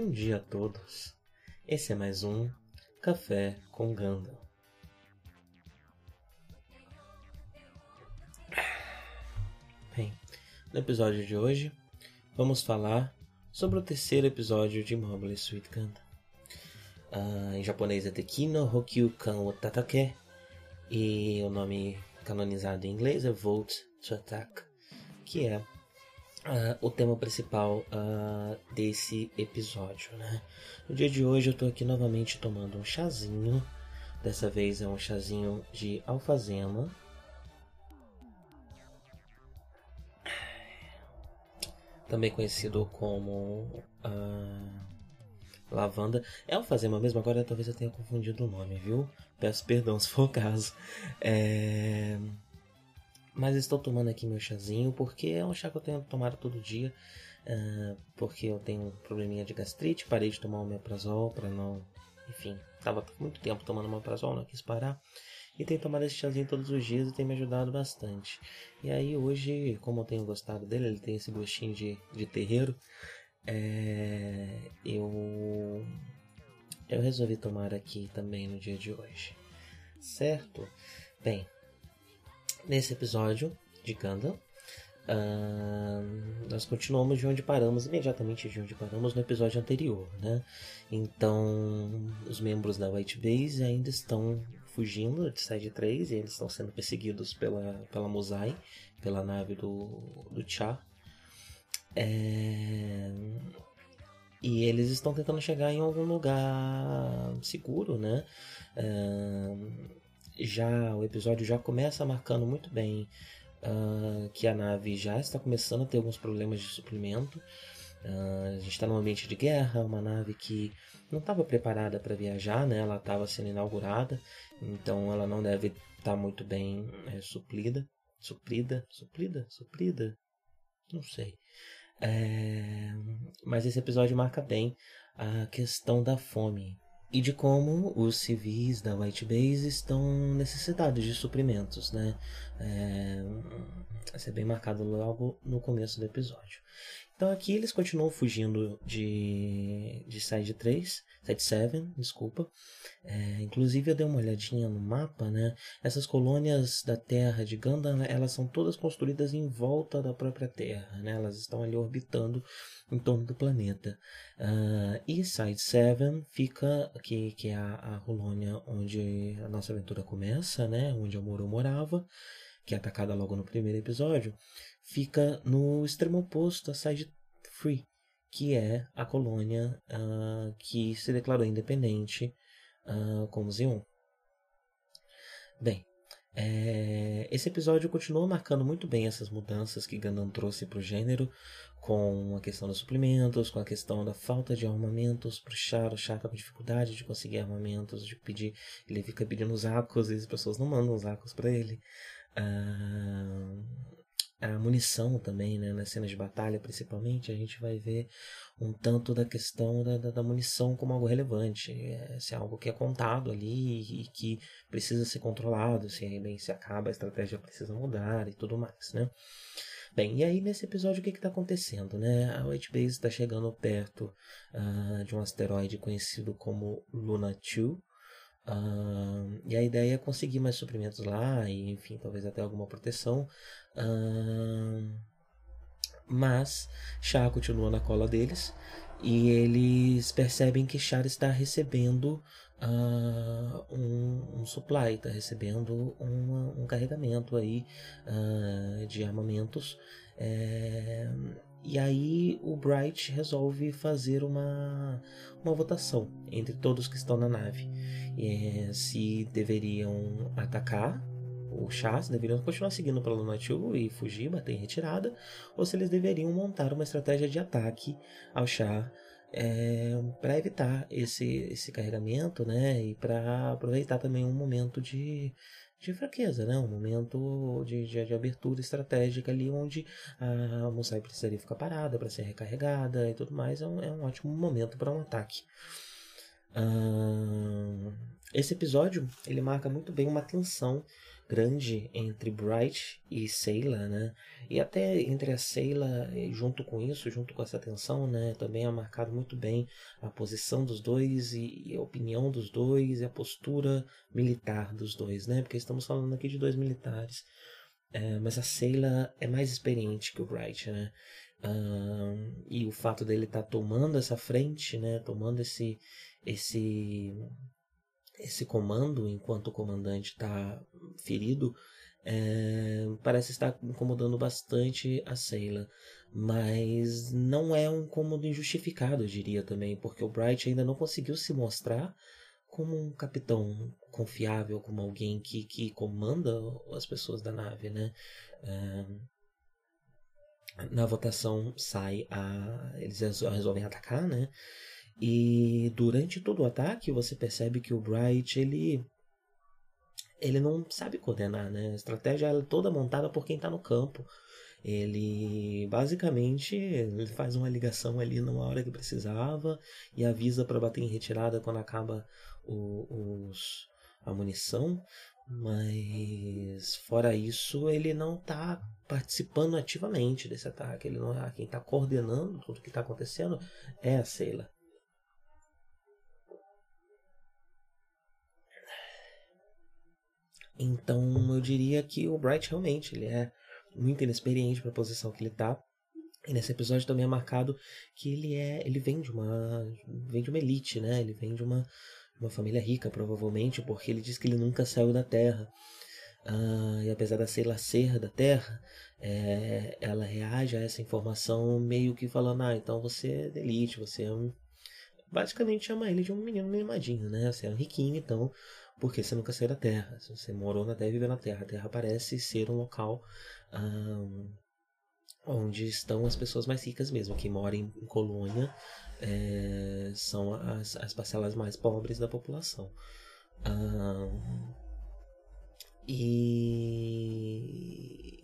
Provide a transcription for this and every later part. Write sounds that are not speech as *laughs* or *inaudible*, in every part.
Bom dia a todos. Esse é mais um Café com Gandalf. Bem, no episódio de hoje vamos falar sobre o terceiro episódio de Mobile Suit Gundam. Uh, em japonês é Tekino Hokyu Kan Otatake e o nome canonizado em inglês é Volt to Attack, que é uh, o tema principal uh, desse episódio. Né? No dia de hoje eu estou aqui novamente tomando um chazinho. Dessa vez é um chazinho de alfazema. Também conhecido como uh, lavanda. É alfazema mesmo, agora talvez eu tenha confundido o nome, viu? Peço perdão se for o caso. É... Mas estou tomando aqui meu chazinho porque é um chá que eu tenho tomado todo dia. Uh, porque eu tenho um probleminha de gastrite. Parei de tomar o meprazol para não. Enfim, estava muito tempo tomando meprazol, não quis parar. E tenho tomado esse chazinho todos os dias e tem me ajudado bastante. E aí hoje, como eu tenho gostado dele, ele tem esse gostinho de, de terreiro. É, eu eu resolvi tomar aqui também no dia de hoje, certo? Bem, Nesse episódio de Gundam, uh, nós continuamos de onde paramos, imediatamente de onde paramos no episódio anterior, né? Então, os membros da White Base ainda estão fugindo de Side 3 e eles estão sendo perseguidos pela, pela Mosai, pela nave do, do Cha. É... E eles estão tentando chegar em algum lugar seguro, né? Já o episódio já começa marcando muito bem uh, que a nave já está começando a ter alguns problemas de suprimento. Uh, a gente está num ambiente de guerra, uma nave que não estava preparada para viajar, né? ela estava sendo inaugurada, então ela não deve estar tá muito bem é. Suprida? Suplida? Suprida? Não sei. É... Mas esse episódio marca bem a questão da fome e de como os civis da White Base estão necessitados de suprimentos, né? É, vai ser bem marcado logo no começo do episódio. Então aqui eles continuam fugindo de, de Side 3, Side 7, desculpa. É, inclusive eu dei uma olhadinha no mapa, né? Essas colônias da Terra de Gundam, elas são todas construídas em volta da própria Terra, né? Elas estão ali orbitando em torno do planeta. Uh, e Side 7 fica, aqui, que é a, a colônia onde a nossa aventura começa, né? Onde a Moro morava que é atacada logo no primeiro episódio, fica no extremo oposto a Side Free, que é a colônia uh, que se declarou independente uh, como Zion. Bem, é, esse episódio continua marcando muito bem essas mudanças que Gundam trouxe para o gênero, com a questão dos suplementos, com a questão da falta de armamentos para o Char. O Char tá com dificuldade de conseguir armamentos, de pedir. Ele fica pedindo os arcos e as pessoas não mandam os arcos para ele a, a munição também, né, nas cenas de batalha principalmente, a gente vai ver um tanto da questão da, da, da munição como algo relevante, é, se é algo que é contado ali e, que precisa ser controlado, se bem se acaba a estratégia precisa mudar e tudo mais, né? Bem, e aí nesse episódio o que está acontecendo, né? A White Base está chegando perto uh, de um asteroide conhecido como Luna 2, Uh, e a ideia é conseguir mais suprimentos lá e, enfim, talvez até alguma proteção. Uh, mas Char continua na cola deles e eles percebem que Char está recebendo uh, um, um, supply, está recebendo um carregamento aí de armamentos. É, e aí o Bright resolve fazer uma, uma votação entre todos que estão na nave. É, se deveriam atacar o chá, se deveriam continuar seguindo pela Luna 2 e fugir, bater em retirada, ou se eles deveriam montar uma estratégia de ataque ao chá é, para evitar esse, esse carregamento né, e para aproveitar também um momento de, de fraqueza, né? um momento de, de, de, abertura estratégica ali onde a Musai precisaria ficar parada para ser recarregada e tudo mais. É um, é um ótimo momento para um ataque. Esse episódio ele marca muito bem uma tensão grande entre Bright e Sayla, né? E até entre a Sayla, junto com isso, junto com essa tensão, né? Também é marcado muito bem a posição dos dois e a opinião dos dois e a postura militar dos dois, né? Porque estamos falando aqui de dois militares. É, mas a Sayla é mais experiente que o Bright, né? Um, e o fato dele estar tá tomando essa frente, né? Tomando esse esse esse comando enquanto o comandante está ferido é, parece estar incomodando bastante a Sayla, mas não é um incômodo injustificado, eu diria também, porque o Bright ainda não conseguiu se mostrar como um capitão confiável, como alguém que, que comanda as pessoas da nave, né? É, na votação sai a eles resolvem atacar, né? E durante todo o ataque você percebe que o Bright ele ele não sabe coordenar, né? A estratégia é toda montada por quem está no campo. Ele basicamente ele faz uma ligação ali numa hora que precisava e avisa para bater em retirada quando acaba o, os, a munição, mas fora isso ele não está participando ativamente desse ataque. Ele não é quem está coordenando tudo que está acontecendo é a Seila. Então eu diria que o Bright realmente ele é muito inexperiente para a posição que ele está. E nesse episódio também é marcado que ele é, ele vem de uma, vem de uma elite, né? Ele vem de uma, uma família rica provavelmente, porque ele diz que ele nunca saiu da Terra. Uh, e apesar da Sheila ser da Terra, é, ela reage a essa informação meio que falando, ah, então você é da elite, você é um... Basicamente chama ele de um menino mimadinho, né? Você é um riquinho, então porque você nunca saiu da Terra. Você morou na Terra e viveu na Terra. A Terra parece ser um local um, onde estão as pessoas mais ricas mesmo. Quem mora em, em colônia é, são as, as parcelas mais pobres da população. Um, e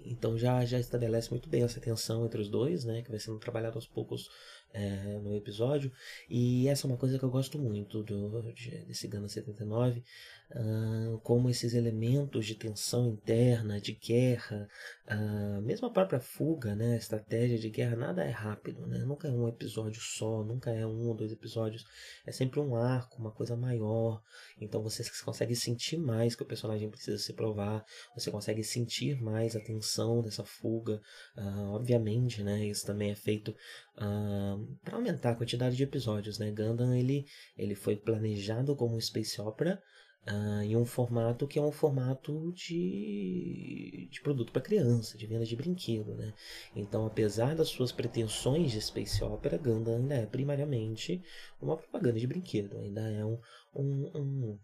então já, já estabelece muito bem essa tensão entre os dois, né? Que vai sendo trabalhado aos poucos é, no episódio. E essa é uma coisa que eu gosto muito do, de, desse Gana 79, uh, como esses elementos de tensão interna, de guerra, uh, mesmo a própria fuga, né, a estratégia de guerra, nada é rápido, né? nunca é um episódio só, nunca é um ou dois episódios, é sempre um arco, uma coisa maior. Então você consegue sentir mais que o personagem precisa se provar, você consegue sentir mais a tensão dessa fuga. Uh, obviamente, né, isso também é feito uh, para aumentar a quantidade de episódios, né? Gundam ele, ele foi planejado como um space opera uh, em um formato que é um formato de, de produto para criança, de venda de brinquedo, né? Então, apesar das suas pretensões de space opera, Gundam ainda é primariamente uma propaganda de brinquedo, ainda é um, um, um,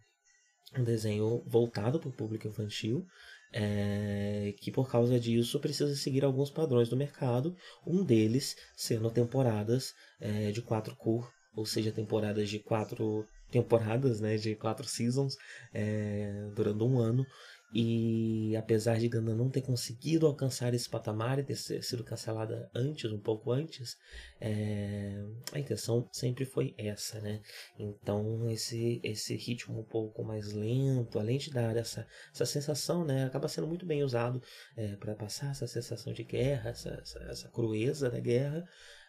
um desenho voltado para o público infantil é, que por causa disso precisa seguir alguns padrões do mercado, um deles sendo temporadas é, de quatro cor, ou seja, temporadas de quatro temporadas, né, de quatro seasons, é, durando um ano, e apesar de Ganda não ter conseguido alcançar esse patamar e ter sido cancelada antes, um pouco antes, é... a intenção sempre foi essa, né? Então esse, esse ritmo um pouco mais lento, além de dar essa, essa sensação, né? Acaba sendo muito bem usado é, para passar essa sensação de guerra, essa, essa, essa crueza da guerra.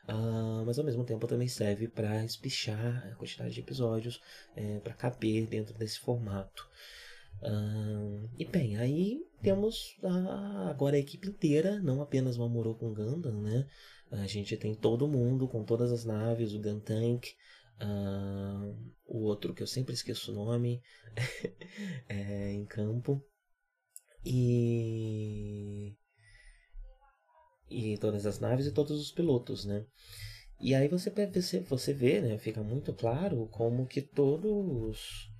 Uh, mas ao mesmo tempo também serve para espichar a quantidade de episódios, é, para caber dentro desse formato e bem, aí temos a, agora a equipe inteira, não apenas Mamoru com Gundam, né? A gente tem todo mundo com todas as naves, o Guntank, uh, o outro que eu sempre esqueço o nome, *laughs* é, em campo. E e todas as naves e todos os pilotos, né? E aí você você, você vê, né, fica muito claro como que todos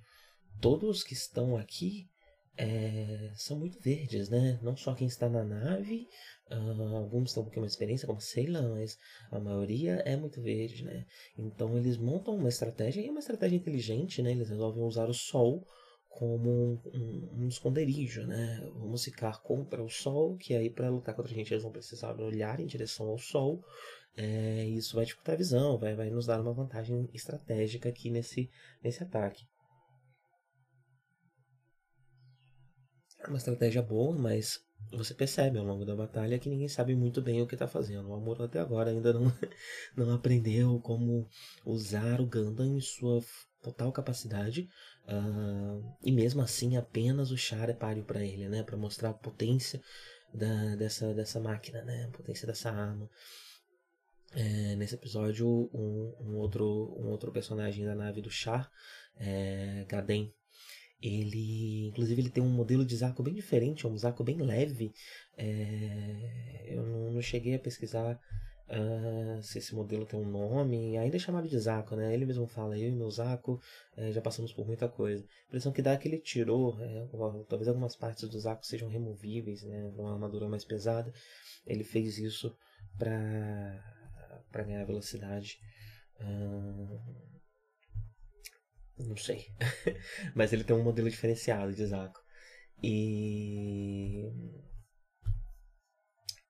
todos que estão aqui é, são muito verdes, né? Não só quem está na nave, uh, alguns têm um pouquinho mais experiência, como sei lá, mas a maioria é muito verde, né? Então eles montam uma estratégia, e é uma estratégia inteligente, né? Eles resolvem usar o sol como um, um, um esconderijo, né? Vamos ficar contra o sol, que aí para lutar contra a gente eles vão precisar olhar em direção ao sol. É, isso vai dificultar a visão, vai, vai nos dar uma vantagem estratégica aqui nesse, nesse ataque. É uma estratégia boa, mas você percebe ao longo da batalha que ninguém sabe muito bem o que está fazendo. O Amuro até agora ainda não, *laughs* não aprendeu como usar o Gundam em sua total capacidade. Uh, e mesmo assim, apenas o Char é páreo para ele, né? Para mostrar a potência da, dessa, dessa máquina, né? A potência dessa arma. É, nesse episódio, um, um, outro, um outro personagem da nave do Char, é, Gaden, ele, inclusive, ele tem um modelo de Zaco bem diferente, um Zaco bem leve. É, eu não, não, cheguei a pesquisar uh, se esse modelo tem um nome. Ainda é chamado de Zaco, né? Ele mesmo fala, eu e meu Zaco é, já passamos por muita coisa. A impressão que dá é que ele tirou, é, talvez algumas partes do Zaco sejam removíveis, né? Uma armadura mais pesada. Ele fez isso para para ganhar velocidade. Uh, não sei. *laughs* Mas ele tem um modelo diferenciado de Zaco. E.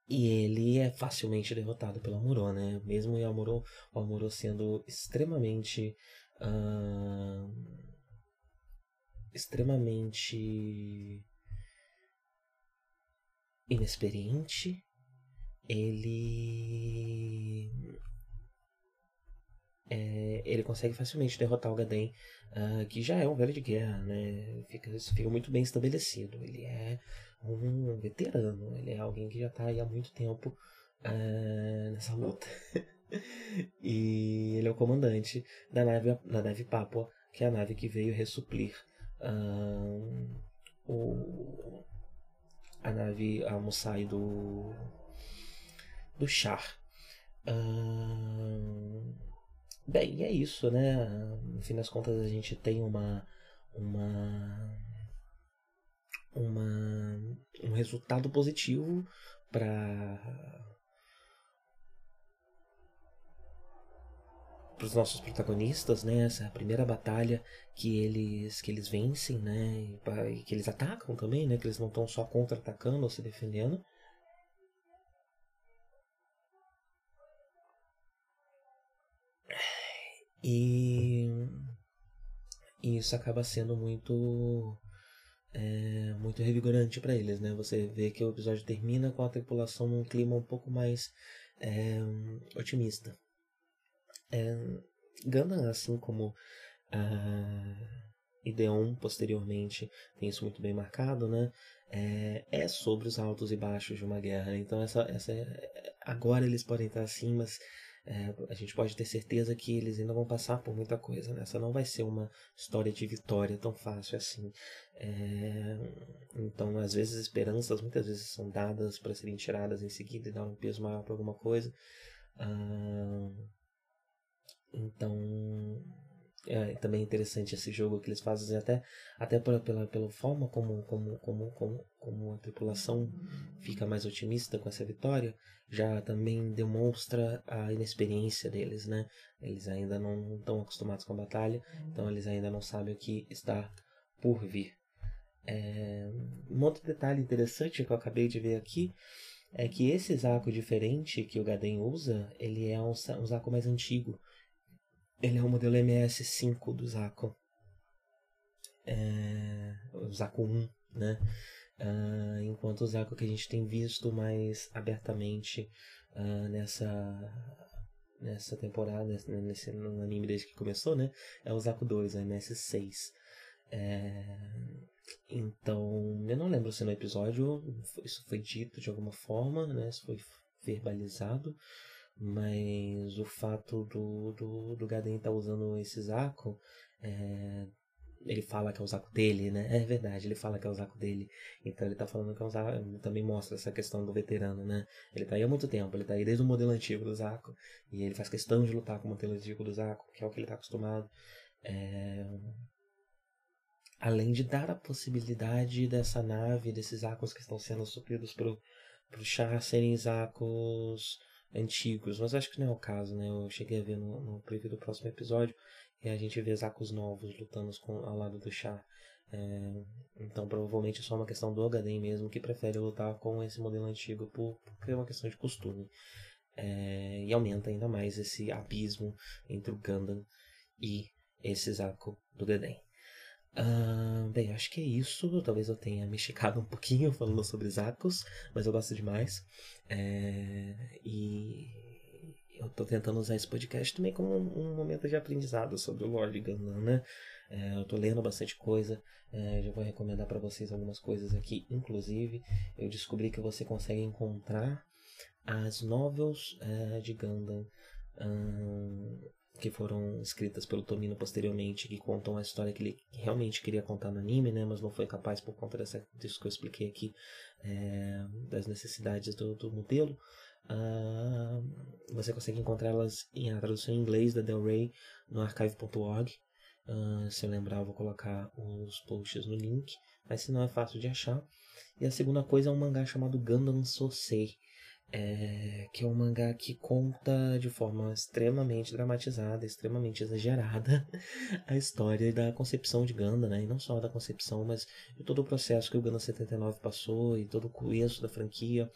E ele é facilmente derrotado pelo Amuro, né? Mesmo o Amuro, o Amuro sendo extremamente. Uh, extremamente. inexperiente. Ele é, ele consegue facilmente derrotar o Gaden, uh, que já é um velho de guerra, né? Fica, isso fica muito bem estabelecido. Ele é um veterano, ele é alguém que já está aí há muito tempo uh, nessa luta. *laughs* e ele é o comandante da nave, da nave Papua, que é a nave que veio ressuplir uh, o, a nave a Musai do, do Char. Uh, Bem, é isso, né? No fim das contas a gente tem uma uma uma um resultado positivo para para os nossos protagonistas, né? Essa é primeira batalha que eles que eles vencem, né? E que eles atacam também, né? Que eles não estão só contra-atacando ou se defendendo. E, e isso acaba sendo muito é, muito revigorante para eles, né? Você vê que o episódio termina com a tripulação num clima um pouco mais é, otimista. É, Gundam, assim como a Ideon posteriormente tem isso muito bem marcado, né? É, é sobre os altos e baixos de uma guerra. Então essa, essa agora eles podem estar assim, mas é, a gente pode ter certeza que eles ainda vão passar por muita coisa. Né? Essa não vai ser uma história de vitória tão fácil assim. É, então, às vezes, esperanças muitas vezes são dadas para serem tiradas em seguida e dar um peso maior para alguma coisa. Ah, então, é também interessante esse jogo que eles fazem até até pela, pela, pela forma como, como, como, como, como a tripulação fica mais otimista com essa vitória já também demonstra a inexperiência deles né? Eles ainda não estão acostumados com a batalha então eles ainda não sabem o que está por vir. É, um outro detalhe interessante que eu acabei de ver aqui é que esse Zaco diferente que o Gaden usa ele é um, um Zaco mais antigo ele é o modelo MS5 do Zaco. É, o Zaco 1, né? Uh, enquanto o Zaco que a gente tem visto mais abertamente uh, nessa nessa temporada, nesse, no anime desde que começou, né? É o Zaco 2, a MS6. É, então, eu não lembro se no episódio isso foi dito de alguma forma, né? Isso foi verbalizado, mas o fato do, do, do Gaden estar tá usando esse Zaco, é, ele fala que é o Zaco dele, né? É verdade, ele fala que é o Zaco dele. Então ele tá falando que é o Zaco, também mostra essa questão do veterano, né? Ele tá aí há muito tempo, ele tá aí desde o modelo antigo do Zaco, e ele faz questão de lutar com o modelo antigo do Zaco, que é o que ele tá acostumado. É... Além de dar a possibilidade dessa nave, desses Zacos que estão sendo supridos pro, pro Char serem Zacos antigos, mas acho que não é o caso, né? Eu cheguei a ver no, no preview do próximo episódio e a gente vê Zacos novos lutando com, ao lado do Char. É, então provavelmente é só uma questão do Ogaden mesmo que prefere lutar com esse modelo antigo por, porque é uma questão de costume. É, e aumenta ainda mais esse abismo entre o Gundam e esse Zaco do Gaden. Uh, bem, acho que é isso. Talvez eu tenha me esticado um pouquinho *laughs* falando sobre Zakos, mas eu gosto demais. É, e eu tô tentando usar esse podcast também como um, momento de aprendizado sobre o Lord Gundam, né? É, eu tô lendo bastante coisa, é, já vou recomendar para vocês algumas coisas aqui. Inclusive, eu descobri que você consegue encontrar as novels é, de Gundam um, que foram escritas pelo Tomino posteriormente, que contam a história que ele realmente queria contar no anime, né, mas não foi capaz por conta dessa, disso que eu expliquei aqui, é, das necessidades do, do modelo. Uh, você consegue encontrá-las em a tradução em inglês da Del Rey no archive.org. Uh, se eu lembrar, eu vou colocar os posts no link, mas se não é fácil de achar. E a segunda coisa é um mangá chamado Gundam Sosei, é, que é um mangá que conta de forma extremamente dramatizada, extremamente exagerada, *laughs* a história da concepção de Ganda, né? E não só da concepção, mas de todo o processo que o Ganda 79 passou e todo o começo da franquia,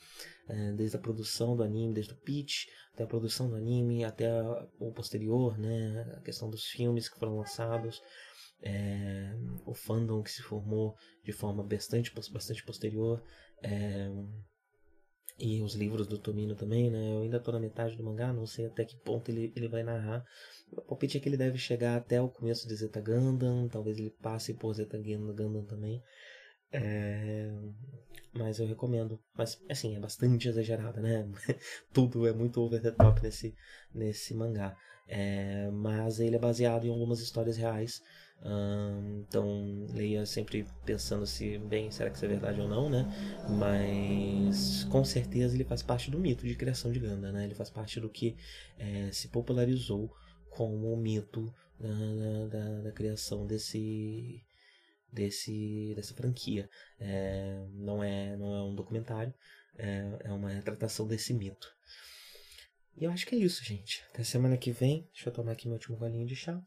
é, desde a produção do anime, desde o pitch até a produção do anime, até o posterior, né? A questão dos filmes que foram lançados. É, o fandom que se formou de forma bastante, bastante posterior. E os livros do Tomino também, né? Eu ainda tô na metade do mangá, não sei até que ponto ele, ele vai narrar. O palpite é que ele deve chegar até o começo de Zeta Gundam, talvez ele passe por Zeta Gundam também. É... Mas eu recomendo. Mas, assim, é bastante exagerado, né? *laughs* Tudo é muito over the top nesse, nesse mangá. É... Mas ele é baseado em algumas histórias reais então leia sempre pensando se bem será que isso é verdade ou não, né? Mas com certeza ele faz parte do mito de criação de Ganda, né? Ele faz parte do que é, se popularizou como o mito da, da, da, criação desse desse dessa franquia. É, não é não é um documentário, é, é uma retratação desse mito. E eu acho que é isso, gente. Até semana que vem. Deixa eu tomar aqui meu último golinho de chá.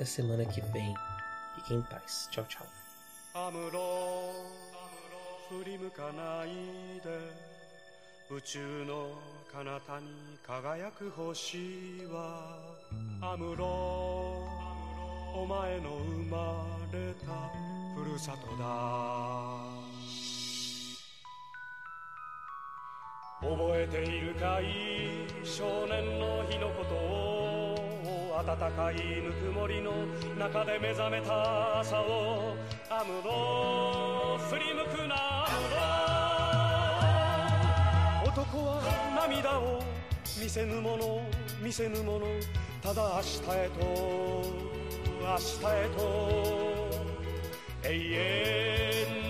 Até semana que vem. Fiquem em paz. Tchau, tchau. 振り向かないで宇宙の彼方に輝く星はアムロお前の生まれたふるさとだ覚えているかい少年の日のことを暖かいぬくもりの中で目覚めた朝をアムロ振り向くな。アムロ男は涙を見せぬもの見せぬもの。ただ明日へと明日へと。永遠